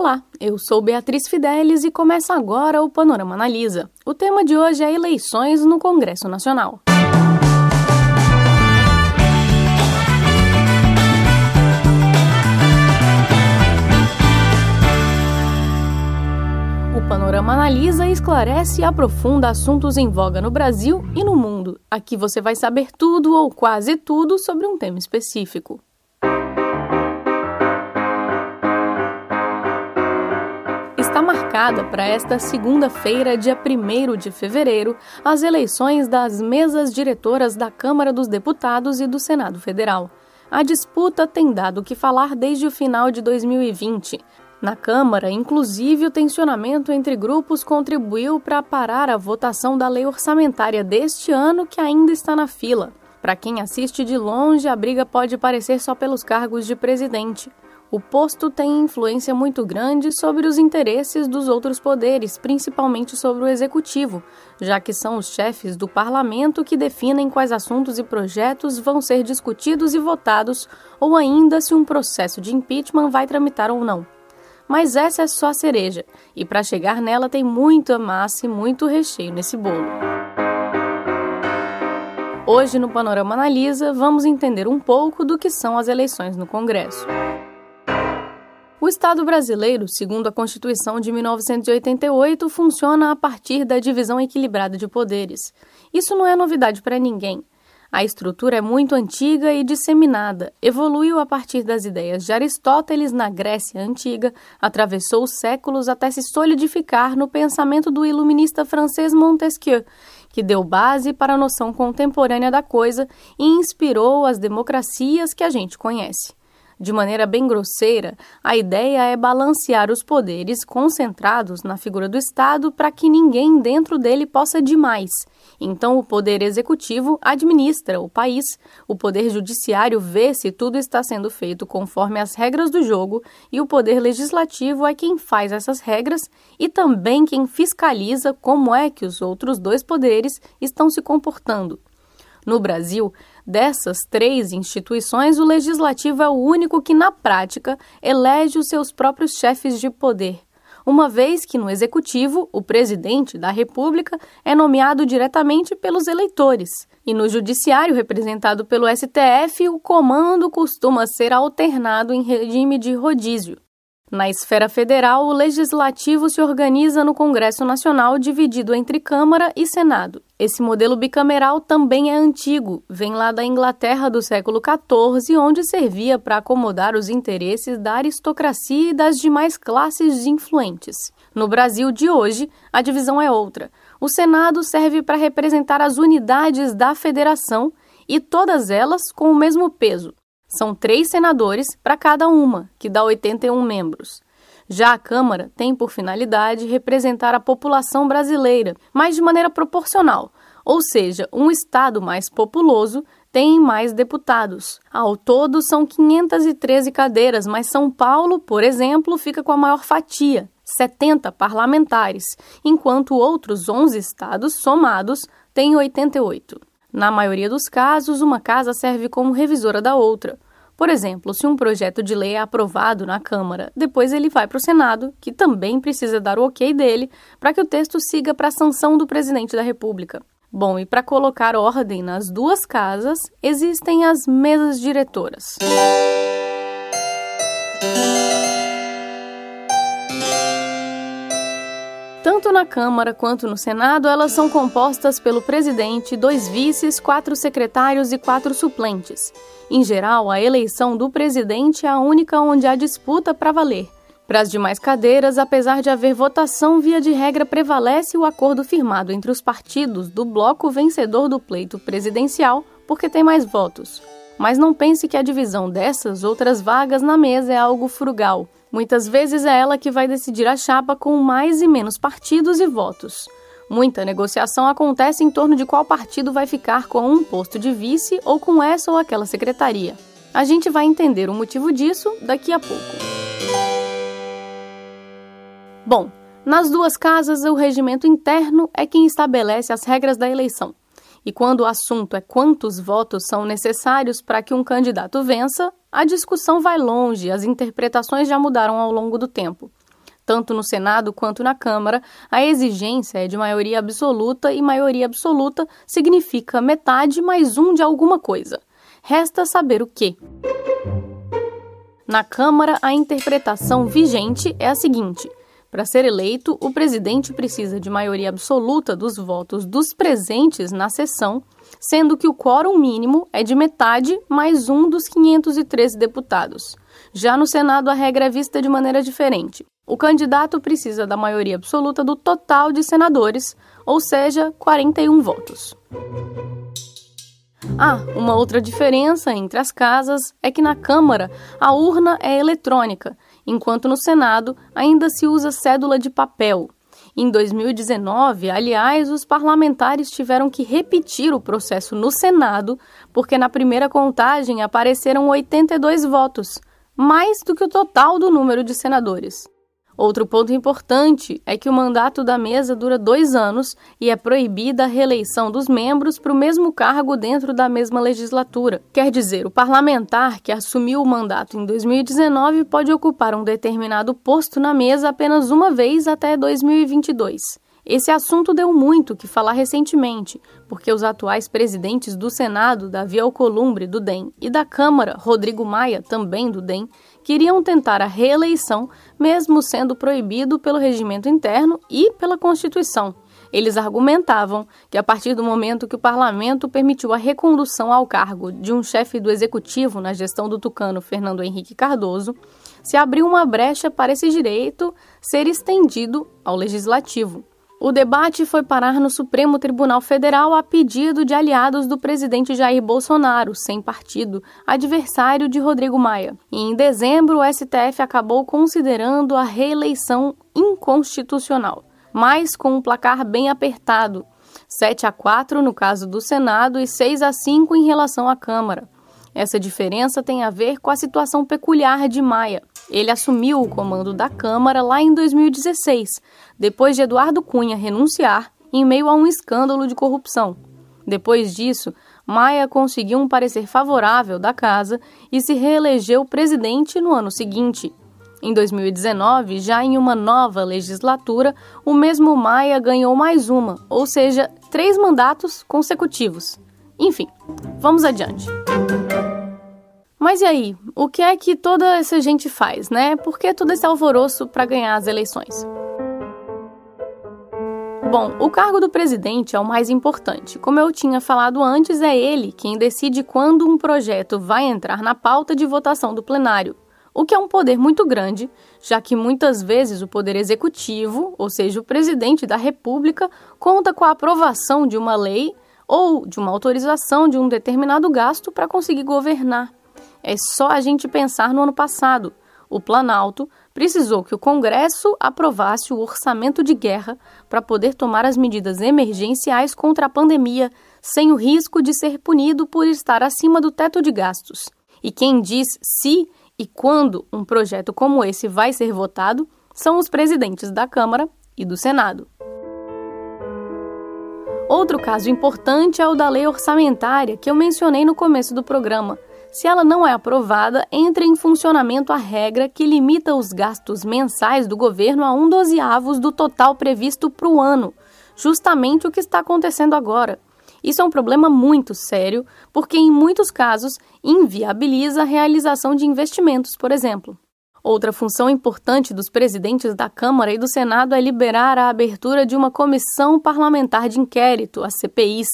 Olá, eu sou Beatriz Fidelis e começa agora o Panorama Analisa. O tema de hoje é eleições no Congresso Nacional. O Panorama analisa, esclarece e aprofunda assuntos em voga no Brasil e no mundo. Aqui você vai saber tudo ou quase tudo sobre um tema específico. Marcada para esta segunda-feira, dia 1 de fevereiro, as eleições das mesas diretoras da Câmara dos Deputados e do Senado Federal. A disputa tem dado o que falar desde o final de 2020. Na Câmara, inclusive, o tensionamento entre grupos contribuiu para parar a votação da lei orçamentária deste ano, que ainda está na fila. Para quem assiste de longe, a briga pode parecer só pelos cargos de presidente. O posto tem influência muito grande sobre os interesses dos outros poderes, principalmente sobre o executivo, já que são os chefes do parlamento que definem quais assuntos e projetos vão ser discutidos e votados, ou ainda se um processo de impeachment vai tramitar ou não. Mas essa é só a cereja, e para chegar nela tem muita massa e muito recheio nesse bolo. Hoje no Panorama Analisa, vamos entender um pouco do que são as eleições no Congresso. O Estado brasileiro, segundo a Constituição de 1988, funciona a partir da divisão equilibrada de poderes. Isso não é novidade para ninguém. A estrutura é muito antiga e disseminada. Evoluiu a partir das ideias de Aristóteles na Grécia Antiga, atravessou os séculos até se solidificar no pensamento do iluminista francês Montesquieu, que deu base para a noção contemporânea da coisa e inspirou as democracias que a gente conhece. De maneira bem grosseira, a ideia é balancear os poderes concentrados na figura do Estado para que ninguém dentro dele possa demais. Então, o poder executivo administra o país, o poder judiciário vê se tudo está sendo feito conforme as regras do jogo, e o poder legislativo é quem faz essas regras e também quem fiscaliza como é que os outros dois poderes estão se comportando. No Brasil, dessas três instituições, o legislativo é o único que, na prática, elege os seus próprios chefes de poder, uma vez que no executivo, o presidente da República é nomeado diretamente pelos eleitores. E no judiciário, representado pelo STF, o comando costuma ser alternado em regime de rodízio. Na esfera federal, o legislativo se organiza no Congresso Nacional, dividido entre Câmara e Senado. Esse modelo bicameral também é antigo, vem lá da Inglaterra do século XIV, onde servia para acomodar os interesses da aristocracia e das demais classes influentes. No Brasil de hoje, a divisão é outra. O Senado serve para representar as unidades da federação e todas elas com o mesmo peso, são três senadores para cada uma, que dá 81 membros. Já a Câmara tem por finalidade representar a população brasileira, mas de maneira proporcional, ou seja, um estado mais populoso tem mais deputados. Ao todo, são 513 cadeiras, mas São Paulo, por exemplo, fica com a maior fatia, 70 parlamentares, enquanto outros 11 estados somados têm 88. Na maioria dos casos, uma casa serve como revisora da outra. Por exemplo, se um projeto de lei é aprovado na Câmara, depois ele vai para o Senado, que também precisa dar o ok dele para que o texto siga para a sanção do presidente da República. Bom, e para colocar ordem nas duas casas, existem as mesas diretoras. Na Câmara quanto no Senado, elas são compostas pelo presidente, dois vices, quatro secretários e quatro suplentes. Em geral, a eleição do presidente é a única onde há disputa para valer. Para as demais cadeiras, apesar de haver votação, via de regra prevalece o acordo firmado entre os partidos do bloco vencedor do pleito presidencial, porque tem mais votos. Mas não pense que a divisão dessas outras vagas na mesa é algo frugal. Muitas vezes é ela que vai decidir a chapa com mais e menos partidos e votos. Muita negociação acontece em torno de qual partido vai ficar com um posto de vice ou com essa ou aquela secretaria. A gente vai entender o motivo disso daqui a pouco. Bom, nas duas casas, o regimento interno é quem estabelece as regras da eleição. E quando o assunto é quantos votos são necessários para que um candidato vença, a discussão vai longe, as interpretações já mudaram ao longo do tempo. Tanto no Senado quanto na Câmara, a exigência é de maioria absoluta e maioria absoluta significa metade mais um de alguma coisa. Resta saber o que. Na Câmara, a interpretação vigente é a seguinte: para ser eleito, o presidente precisa de maioria absoluta dos votos dos presentes na sessão, sendo que o quórum mínimo é de metade mais um dos 513 deputados. Já no Senado, a regra é vista de maneira diferente. O candidato precisa da maioria absoluta do total de senadores, ou seja, 41 votos. Ah, uma outra diferença entre as casas é que na Câmara a urna é eletrônica enquanto no Senado ainda se usa cédula de papel. Em 2019, aliás, os parlamentares tiveram que repetir o processo no Senado, porque na primeira contagem apareceram 82 votos, mais do que o total do número de senadores. Outro ponto importante é que o mandato da mesa dura dois anos e é proibida a reeleição dos membros para o mesmo cargo dentro da mesma legislatura. Quer dizer, o parlamentar que assumiu o mandato em 2019 pode ocupar um determinado posto na mesa apenas uma vez até 2022. Esse assunto deu muito que falar recentemente, porque os atuais presidentes do Senado, Davi Alcolumbre, do DEM, e da Câmara, Rodrigo Maia, também do DEM, queriam tentar a reeleição, mesmo sendo proibido pelo regimento interno e pela Constituição. Eles argumentavam que, a partir do momento que o parlamento permitiu a recondução ao cargo de um chefe do executivo na gestão do tucano Fernando Henrique Cardoso, se abriu uma brecha para esse direito ser estendido ao legislativo. O debate foi parar no Supremo Tribunal Federal a pedido de aliados do presidente Jair Bolsonaro, sem partido, adversário de Rodrigo Maia. E em dezembro, o STF acabou considerando a reeleição inconstitucional, mas com um placar bem apertado. 7 a 4 no caso do Senado e 6 a 5 em relação à Câmara. Essa diferença tem a ver com a situação peculiar de Maia. Ele assumiu o comando da Câmara lá em 2016, depois de Eduardo Cunha renunciar em meio a um escândalo de corrupção. Depois disso, Maia conseguiu um parecer favorável da casa e se reelegeu presidente no ano seguinte. Em 2019, já em uma nova legislatura, o mesmo Maia ganhou mais uma, ou seja, três mandatos consecutivos. Enfim, vamos adiante. Mas e aí? O que é que toda essa gente faz, né? Por que todo esse alvoroço para ganhar as eleições? Bom, o cargo do presidente é o mais importante. Como eu tinha falado antes, é ele quem decide quando um projeto vai entrar na pauta de votação do plenário, o que é um poder muito grande, já que muitas vezes o poder executivo, ou seja, o presidente da República, conta com a aprovação de uma lei ou de uma autorização de um determinado gasto para conseguir governar. É só a gente pensar no ano passado. O Planalto precisou que o Congresso aprovasse o orçamento de guerra para poder tomar as medidas emergenciais contra a pandemia, sem o risco de ser punido por estar acima do teto de gastos. E quem diz se e quando um projeto como esse vai ser votado são os presidentes da Câmara e do Senado. Outro caso importante é o da lei orçamentária que eu mencionei no começo do programa. Se ela não é aprovada, entra em funcionamento a regra que limita os gastos mensais do governo a um dozeavos do total previsto para o ano, justamente o que está acontecendo agora. Isso é um problema muito sério, porque em muitos casos inviabiliza a realização de investimentos, por exemplo. Outra função importante dos presidentes da Câmara e do Senado é liberar a abertura de uma comissão parlamentar de inquérito, a CPIs,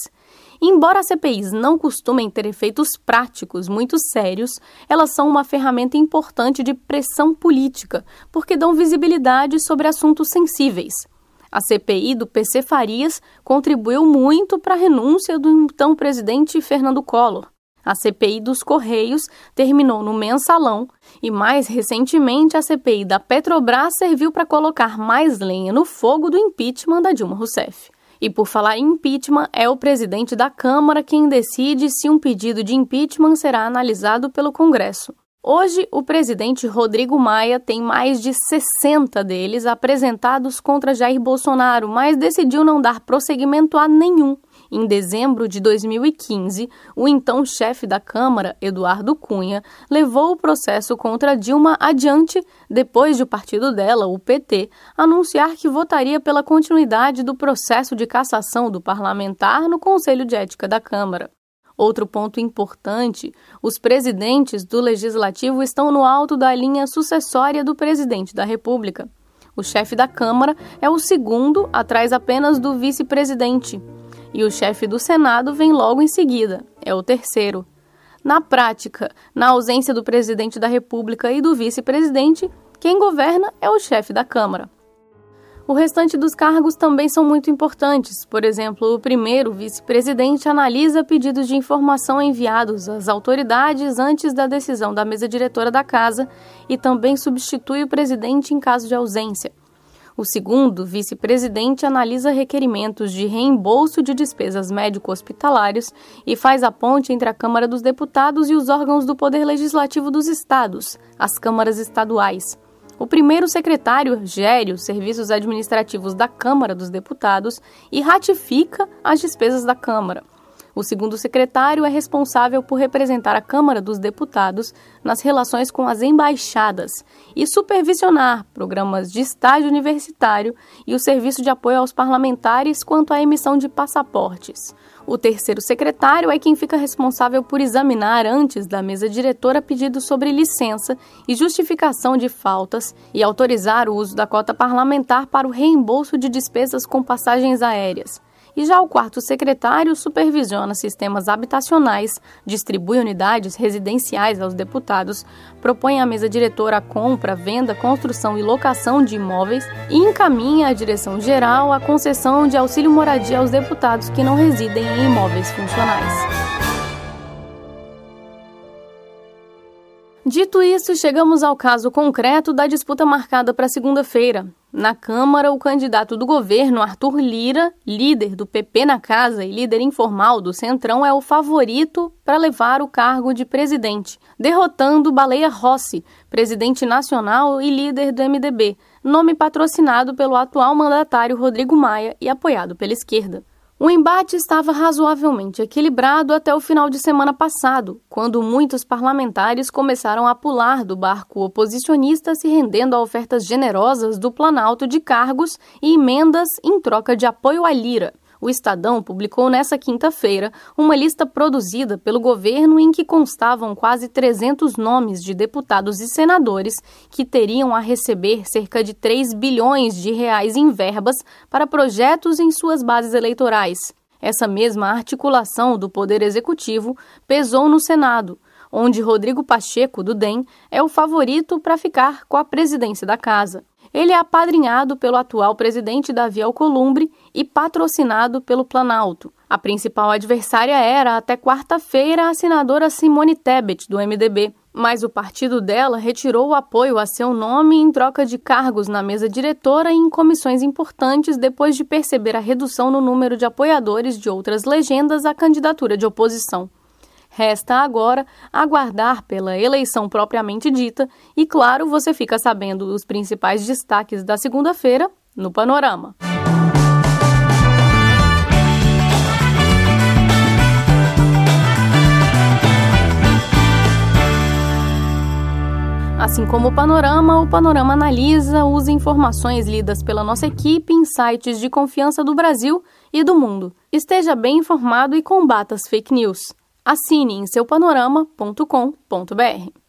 Embora as CPIs não costumem ter efeitos práticos muito sérios, elas são uma ferramenta importante de pressão política, porque dão visibilidade sobre assuntos sensíveis. A CPI do PC Farias contribuiu muito para a renúncia do então presidente Fernando Collor. A CPI dos Correios terminou no mensalão e, mais recentemente, a CPI da Petrobras serviu para colocar mais lenha no fogo do impeachment da Dilma Rousseff. E por falar em impeachment, é o presidente da Câmara quem decide se um pedido de impeachment será analisado pelo Congresso. Hoje, o presidente Rodrigo Maia tem mais de 60 deles apresentados contra Jair Bolsonaro, mas decidiu não dar prosseguimento a nenhum. Em dezembro de 2015, o então chefe da Câmara, Eduardo Cunha, levou o processo contra Dilma adiante depois de o partido dela, o PT, anunciar que votaria pela continuidade do processo de cassação do parlamentar no Conselho de Ética da Câmara. Outro ponto importante: os presidentes do Legislativo estão no alto da linha sucessória do presidente da República. O chefe da Câmara é o segundo, atrás apenas do vice-presidente e o chefe do Senado vem logo em seguida, é o terceiro. Na prática, na ausência do presidente da República e do vice-presidente, quem governa é o chefe da Câmara. O restante dos cargos também são muito importantes. Por exemplo, o primeiro vice-presidente analisa pedidos de informação enviados às autoridades antes da decisão da mesa diretora da casa e também substitui o presidente em caso de ausência. O segundo, vice-presidente, analisa requerimentos de reembolso de despesas médico-hospitalares e faz a ponte entre a Câmara dos Deputados e os órgãos do Poder Legislativo dos estados, as câmaras estaduais. O primeiro secretário gere os serviços administrativos da Câmara dos Deputados e ratifica as despesas da Câmara. O segundo secretário é responsável por representar a Câmara dos Deputados nas relações com as embaixadas e supervisionar programas de estágio universitário e o serviço de apoio aos parlamentares quanto à emissão de passaportes. O terceiro secretário é quem fica responsável por examinar antes da mesa diretora pedidos sobre licença e justificação de faltas e autorizar o uso da cota parlamentar para o reembolso de despesas com passagens aéreas. E já o quarto secretário supervisiona sistemas habitacionais, distribui unidades residenciais aos deputados, propõe à mesa diretora a compra, venda, construção e locação de imóveis e encaminha à direção geral a concessão de auxílio moradia aos deputados que não residem em imóveis funcionais. Dito isso, chegamos ao caso concreto da disputa marcada para segunda-feira. Na Câmara, o candidato do governo, Arthur Lira, líder do PP na casa e líder informal do Centrão, é o favorito para levar o cargo de presidente, derrotando Baleia Rossi, presidente nacional e líder do MDB, nome patrocinado pelo atual mandatário Rodrigo Maia e apoiado pela esquerda. O embate estava razoavelmente equilibrado até o final de semana passado, quando muitos parlamentares começaram a pular do barco oposicionista, se rendendo a ofertas generosas do Planalto de cargos e emendas em troca de apoio à Lira. O Estadão publicou nesta quinta-feira uma lista produzida pelo governo em que constavam quase 300 nomes de deputados e senadores que teriam a receber cerca de 3 bilhões de reais em verbas para projetos em suas bases eleitorais. Essa mesma articulação do Poder Executivo pesou no Senado, onde Rodrigo Pacheco, do DEM, é o favorito para ficar com a presidência da casa. Ele é apadrinhado pelo atual presidente Davi Alcolumbre e patrocinado pelo Planalto. A principal adversária era, até quarta-feira, a senadora Simone Tebet, do MDB, mas o partido dela retirou o apoio a seu nome em troca de cargos na mesa diretora e em comissões importantes depois de perceber a redução no número de apoiadores de outras legendas à candidatura de oposição. Resta agora aguardar pela eleição propriamente dita e, claro, você fica sabendo dos principais destaques da segunda-feira no Panorama. Assim como o Panorama, o Panorama analisa, usa informações lidas pela nossa equipe em sites de confiança do Brasil e do mundo. Esteja bem informado e combata as fake news. Assine em seupanorama.com.br.